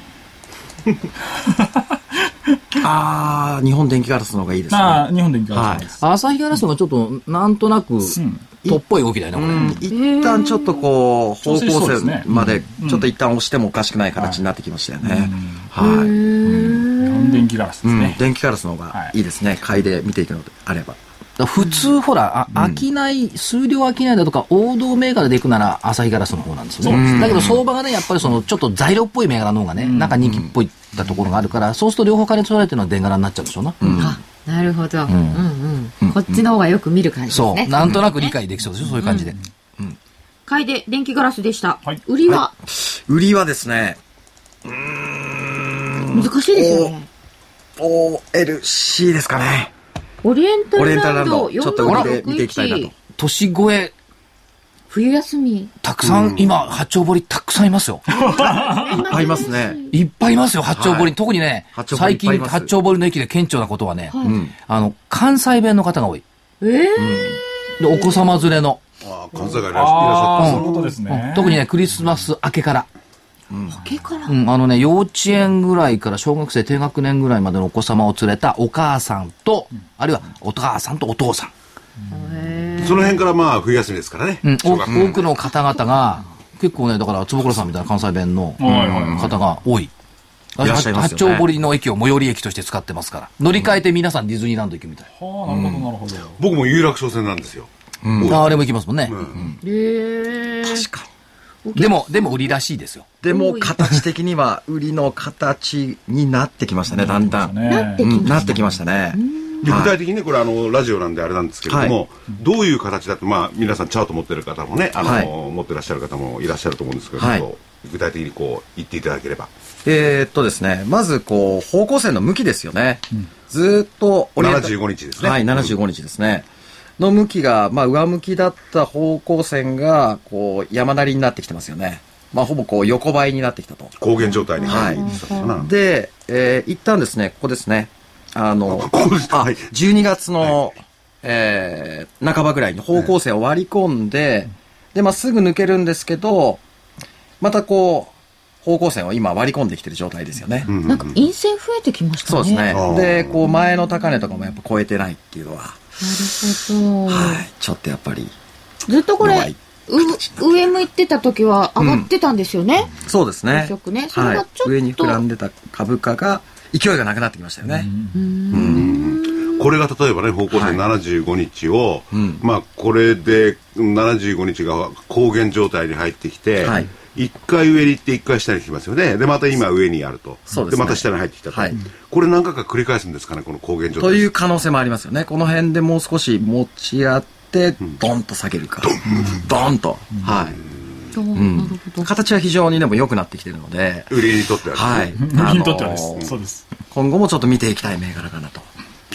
ああ、日本電気ガラスの方がいいですね。まあ、日本電気ガラスです。朝日ガラスがちょっと、なんとなく、とっぽい動きだよね、これ。うん一旦ちょっとこう、方向ですね線まで、ちょっと一旦押してもおかしくない形になってきましたよね。はい。日本電気ガラスでうんすね。電気ガラスの方がいいですね。買いで見ていくのであれば。普通、ほら、あ、商い、数量商いだとか、王道銘柄でいくなら、朝日ガラスの方なんですよね。だけど、相場がね、やっぱりその、ちょっと材料っぽい銘柄の方がね、なんか人気っぽいったところがあるから、そうすると両方金取られてるのは電柄になっちゃうんでしょうな。あ、なるほど。うんうん。こっちの方がよく見る感じですね。そう。なんとなく理解できそうですよ、そういう感じで。買いで電気ガラスでしたはい。売りは？売りはですね、難しいですよね。OLC ですかね。オリエンタルランドちょっと売りで見ていきたいなと4661。年越え、冬休み。たくさん、今、八丁堀たくさんいますよ。合いますね。いっぱいいますよ、八丁堀。はい特にね最近、八丁堀の駅で顕著なことはね、うん。あの、関西弁の方が多い。ええで、お子様連れの。ああ関西がいらっしゃっそういうことですね。特にね、クリスマス明けから。竹から。うん、あのね、幼稚園ぐらいから小学生低学年ぐらいまでのお子様を連れたお母さんと、あるいはお母さんとお父さん。たその辺からまあ冬休みですからね、うん、多くの方々が、結構ね、だから、坪倉さんみたいな関西弁のはいはいはい方が多い。八丁堀の駅を最寄り駅として使ってますから。乗り換えて皆さんディズニーランド行くみたい。はあ、なるほど、なるほど。僕も有楽町線なんですよ、ああれも行きますもんね。ええ確かに。でも、でも売りらしいですよ。でも、形的には売りの形になってきましたね、だんだん。ね。うん。なってきましたね。で具体的にねこれあのラジオなんであれなんですけれども、どういう形だとまあ皆さんチャート持ってる方もねあの、はい。持ってらっしゃる方もいらっしゃると思うんですけれども、はい。具体的にこう言っていただければ。えーっとですね、まずこう、方向線の向きですよね。ずーっとオリエンタ75日ですね。はい、75日ですね。の向きが、まあ、上向きだった方向線が、こう、山なりになってきてますよね。まあ、ほぼこう、横ばいになってきたと。高原状態に。入ってきたかな、で、えー一旦ですね、ここですね。あの、あ、はい。12月の、えー半ばぐらいに方向線を割り込んで、で、まあ、すぐ抜けるんですけど、またこう、方向線を今割り込んできてる状態ですよね。うんうんなんか陰線増えてきましたね。そうですね。で、こう、前の高値とかもやっぱ超えてないっていうのは、なるほど。はい、ちょっとやっぱり、ずっとこれ上向いてた時は上がってたんですよね。そうですね。結局ねそれはいがちょっと上に膨らんでた株価が、勢いがなくなってきましたよね。これが例えばね方向線75日を、んまあこれで75日が高原状態に入ってきて、はい一回上に行って一回下に来ますよね。でまた今上にあると。そうですね。また下に入ってきたと、はい。これ何回か繰り返すんですかねこの高原状態。という可能性もありますよね。この辺でもう少し持ち合って、ドンと下げるか。ドン。と。はい。そうなるほど。形は非常にでも良くなってきてるので、売りにとってはですね、はい。向きにとってはであのーす。そうです。今後もちょっと見ていきたい銘柄かなと。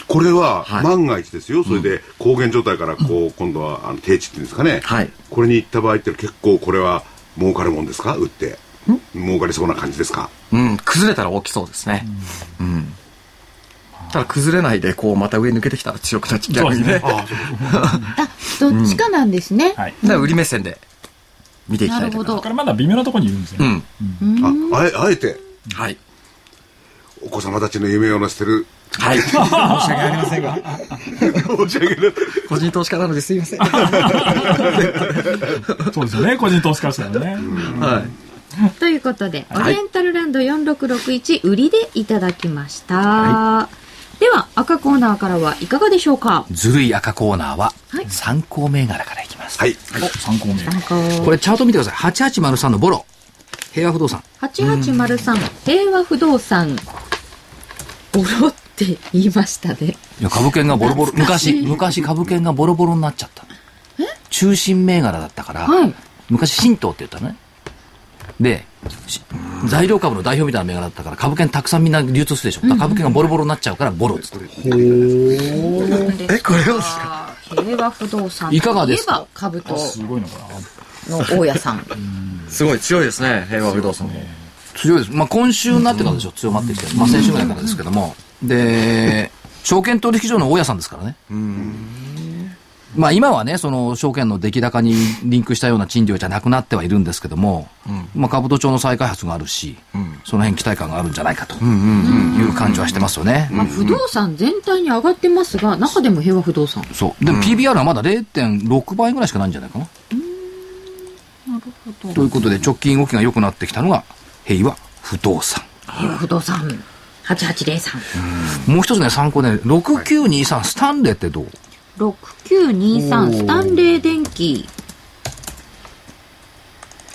これははい。万が一ですよ、それで高原状態からこう、今度はあの低地っていうんですかね、はい。これに行った場合って結構これは儲かるもんですか？売って儲かりそうな感じですか？うん、崩れたら大きそうですね。うん。ただ崩れないで、こう、また上抜けてきたら強くなっちゃう。ね。あ、どっちかなんですね。はい。ら売り目線で見ていきたいと思います。なるほどこれまだ微妙なところにいるんですよね。うん。ああえあえてはい。お子様たちの夢を乗せてるはい。申し訳ありませんが。申し訳ない。個人投資家なのですいません。そうですよね、個人投資家ですからね。はい。ということで、オはいリエンタルランド4661売りでいただきました。では、赤コーナーからはいかがでしょうか？ずるい赤コーナーははい、参考銘柄からいきます。はい。お、参考銘。これチャート見てください。8803のボロ。平和不動産。8803、平和不動産。ボロって言いましたね。いや、株券がボロボロ、昔、昔株券がボロボロになっちゃった。中心銘柄だったから、はい昔新東って言ったのね。で、し材料株の代表みたいな銘柄だったから、株券たくさんみんな流通するでしょ。株券がボロボロになっちゃうから、ボロっつって。え、これをですか平和不動産。いかがですか？株とすごいのかな。の大家さん。すごい強いですね、平和不動産も。強いです。まあ、今週になってからでしょ、強まってきて。まあ、先週ぐらいからですけども。で、証券取引所の大家さんですからね。まあ、今はね、その証券の出来高にリンクしたような賃料じゃなくなってはいるんですけども、まあ、兜町の再開発があるし、その辺期待感があるんじゃないかという感じはしてますよね。まあ、不動産全体に上がってますが、中でも平和不動産。そう。でも PBR はまだ0.6倍ぐらいしかないんじゃないかな。ということで、直近動きが良くなってきたのが、平和不動産。平和不動産。8803。もう一つね、参考ね、6923スタンレーってどう？6923スタンレー電機。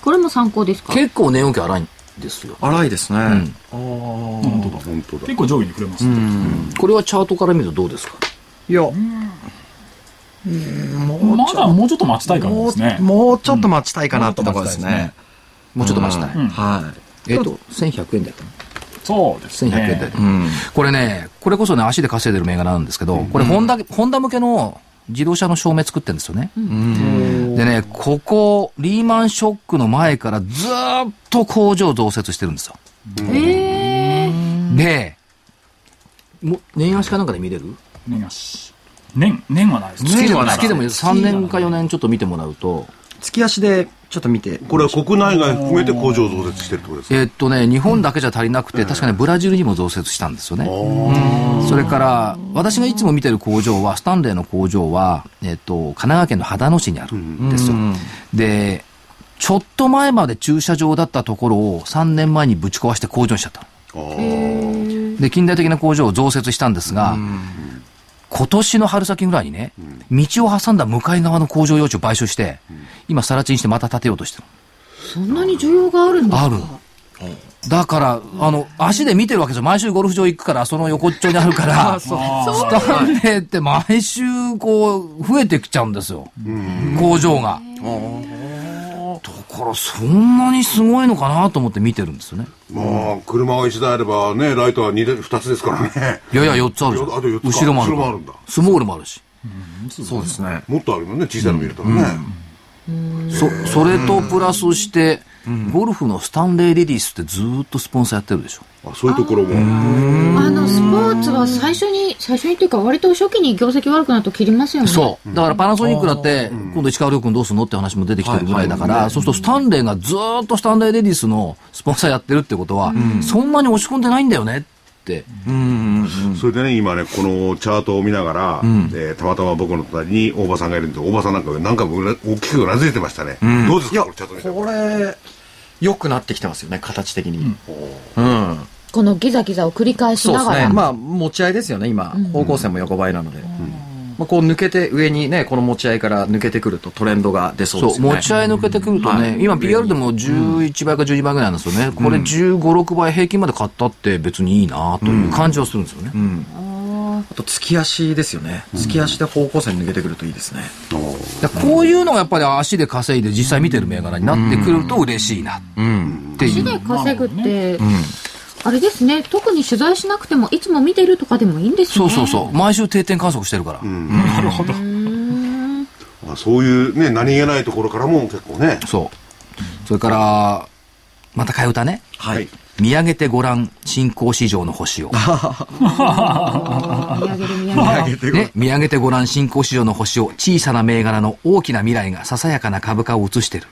これも参考ですか？結構値動き荒いんですよ。荒いですね。本当だ。本当だ。結構上下にくれますね。これはチャートから見るとどうですか？いや、まだもうちょっと待ちたい感じもうですね。もうちょっと待ちたいかなってところですね。もうちょっと待ちたい。うんはい。えっと、1100円台かな。そうです1100円台ね。。うん。これね、これこそね、足で稼いでる銘柄なんですけど、これホンダ、ホンダ向けの自動車の照明作ってるんですよね。でね、ここ、リーマンショックの前からずーっと工場増設してるんですよ。えー、で、も年足かなんかで見れる？年足。年、年はないですね。月でもはない月でも3年か4年ちょっと見てもらうと、月足でちょっと見て。これは国内外含めて工場増設してるってことですか？えーっとね、日本だけじゃ足りなくて、確かにブラジルにも増設したんですよね。それから、私がいつも見てる工場は、スタンレーの工場は、えーっと、神奈川県の秦野市にあるんですよ。で、ちょっと前まで駐車場だったところを3年前にぶち壊して工場にしちゃったの。で、近代的な工場を増設したんですが、今年の春先ぐらいにね、道を挟んだ向かい側の工場用地を買収して、今、更地にしてまた建てようとしてる。そんなに需要があるんですかあるだから、あの、足で見てるわけですよ。毎週ゴルフ場行くから、その横っちょにあるから、スタンレーって毎週こう、増えてきちゃうんですよ。工場が。だから、そんなにすごいのかなと思って見てるんですよね。まあ、車が1台あればね、ライトは 2, で2つですからね。いやいや、4つあるじゃんあと四つか後ろもあるから後ろもあるんだスモールもあるし。そうですね。もっとあるもんね、小さいの見るとね。そ、それとプラスして、ゴルフのスタンレーレディスってずーっとスポンサーやってるでしょ？あそういうところも。あの、スポーツは最初に、最初にっていうか割と初期に業績悪くなると切りますよね。そう。だからパナソニックだって、今度石川遼君どうすんのって話も出てきてるぐらいだから、そうするとスタンレーがずーっとスタンレーレディスのスポンサーやってるってことは、そんなに押し込んでないんだよねって。それでね、今ね、このチャートを見ながら、えーたまたま僕の隣に大場さんがいるんで、大場さんなんかが何回も大きくうなずいてましたね。どうですいや、か、これチャート見て。これ、良くなってきてますよね、形的に。うん。このギザギザを繰り返しながら。そうですね。まあ、持ち合いですよね、今。方向線も横ばいなので。まあ、こう抜けて、上にね、この持ち合いから抜けてくるとトレンドが出そうですよね。持ち合い抜けてくるとね、はい今 PR でも11倍か12倍ぐらいなんですよね。これ15、6倍平均まで買ったって別にいいなという感じはするんですよね。あと、月足ですよね。月足で方向線抜けてくるといいですね。こういうのがやっぱり足で稼いで実際見てる銘柄になってくると嬉しいなっていう。足で稼ぐって、あれですね、特に取材しなくても、いつも見てるとかでもいいんですね。そうそうそう。毎週定点観測してるから。なるほど。まあ、そういうね、何気ないところからも結構ね。そう。それから、また替え歌ね。はい。見上げてごらん、新興市場の星を。見上げる見上げる。ね、見上げてごらん、新興市場の星を、小さな銘柄の大きな未来がささやかな株価を映してる。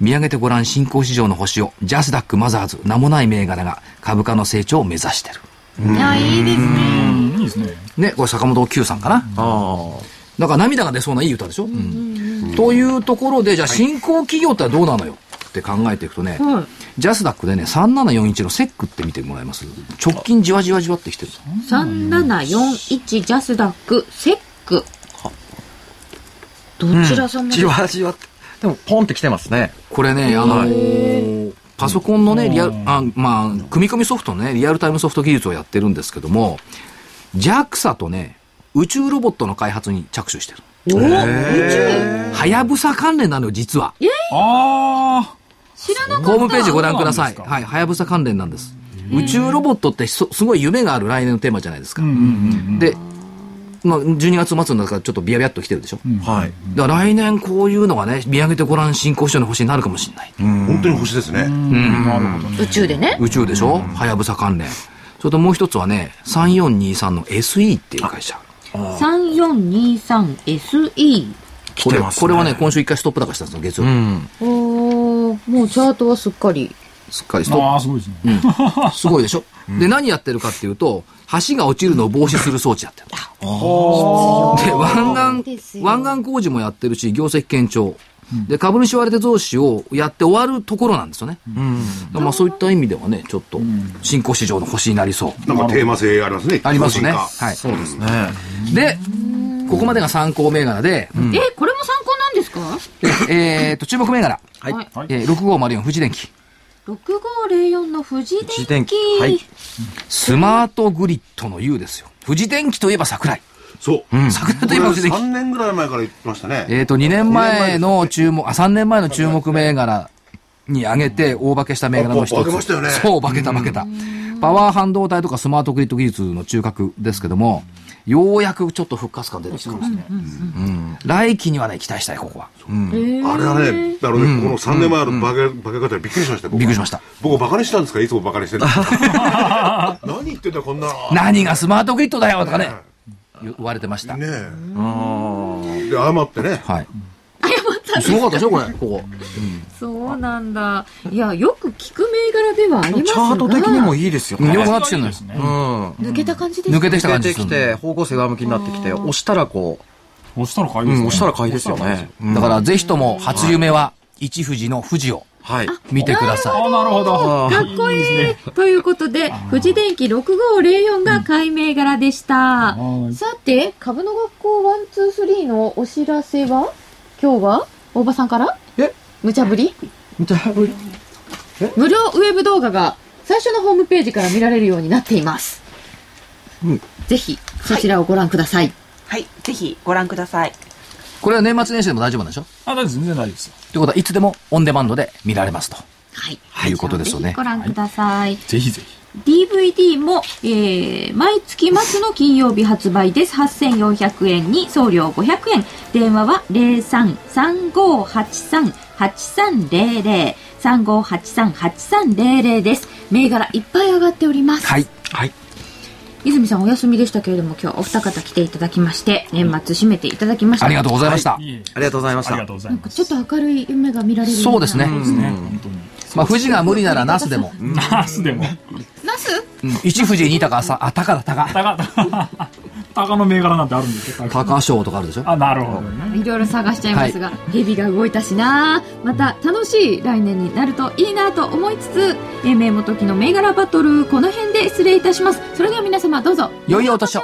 見上げてごらん、新興市場の星を、ジャスダックマザーズ、名もない銘柄が株価の成長を目指してる。いや、いいですね。うんいいですね。ね、これ坂本九さんかな。ああ。だから涙が出そうないい歌でしょ、というところで、じゃあ新興企業ってどうなのよって考えていくとね、はいジャスダックでね、3741のセックって見てもらいます？直近じわじわじわってきてる。3741ジャスダック、セック。どちら様？じわじわって。でも、ポンって来てますね。これね、あのーパソコンのね、リアル、あまあ、組み込みソフトのね、リアルタイムソフト技術をやってるんですけども、JAXA とね、宇宙ロボットの開発に着手してる。お宇宙？はやぶさ関連なのよ、実は。あ知らなかった。ホームページご覧ください。はい、はやぶさ関連なんです。宇宙ロボットってそすごい夢がある来年のテーマじゃないですか。あ。うんうんうん。で、まあ、12月末の中からちょっとビヤビヤっと来てるでしょ。はい。だから来年こういうのがね、見上げてごらん進行書の星になるかもしれない。本当に星ですね。なるほどね。宇宙でね。宇宙でしょ？はやぶさ関連。それともう一つはね、3423の SE っていう会社。3423SE。これこれはね、今週一回ストップ高したんですよ、月曜日。うん。もうチャートはすっかり。すっかりストッああ、すごいですね。プ。すごいでしょ、で、何やってるかっていうと、橋が落ちるのを防止する装置やってる。で、湾岸、湾岸工事もやってるし、業績堅調。で、株主割当増資をやって終わるところなんですよね。だからまあそういった意味ではね、ちょっと、新興市場の星になりそう。なんかテーマ性ありますね。ありますね。はい。そうですね。で、ここまでが参考銘柄で、え、これも参考なんですか？でえっと、注目銘柄。はい。はいえー、6504富士電機。6504の富士富士電機。電機。はい。スマートグリッドの U ですよ。富士電機といえば桜井。そう。桜井とこれいえば富士電機3。年ぐらい前から言ってましたね。えっ、と、2年前の注目、あ、3年前の注目銘柄に上げて大化けした銘柄の一つ。あ化けましたよねそう、化けた化けた。パワー半導体とかスマートグリッド技術の中核ですけども、ようやくちょっと復活感出てきてますね。うん来期にはね、期待したい、ここは。あれはね、だからね、この3年前の化け、化け方でびっくりしましたびっくりしました。僕バカにしたんですかいつもバカにしてる 何言ってんだこんなの。何がスマートグリッドだよとかね、言われてました。ねえ。で、謝ってね。はい。すごかったでしょ、これ、ここ。そうなんだ。いや、よく聞く銘柄ではありますが。チャート的にもいいですようんよくね。なってきてるのよ。ですね。うん。抜けた感じです抜けてきた出感じするてきて、方向性上向きになってきて、押したらこ押したら買いう、ですね。うん、押したら買いですよね。うんだから、ぜひとも、初夢は、一富士の富士をはい。見てください。なるほど。かっこいい。ということで、富士電機6504が買い銘柄でした。はい。さて、株の学校123のお知らせは？今日は？大場さんから？え？無茶ぶり？無料ウェブ動画が最初のホームページから見られるようになっています。ぜひ、そちらをご覧ください。はい、ぜひご覧ください。これは年末年始でも大丈夫なんでしょ？あ、大丈夫全然大丈夫ですよ。ということは、いつでもオンデマンドで見られますと。はい。ということですよねぜひご覧ください。ぜひぜひ。DVD も、えー、毎月末の金曜日発売です。8400円に送料500円。電話は03-3583-8300。3583-8300です。銘柄いっぱい上がっております。はい。はい。泉さんお休みでしたけれども、今日お二方来ていただきまして、年末締めていただきました。ありがとうございました。いえありがとうございましたありがとうございます。ちょっと明るい夢が見られるそうですね。そうですね。本当に。まあ、富士が無理ならナスでも。ナースでも。ナス？うん一富士、二高、さ、あ、高だ、高。高、高の銘柄なんてあるんですよ。高賞とかあるでしょ？あ、なるほどね。いろいろ探しちゃいますが、ヘビが動いたしなまた楽しい来年になるといいなと思いつつ、英明元木の銘柄バトル、この辺で失礼いたします。それでは皆様どうぞ。良いお年を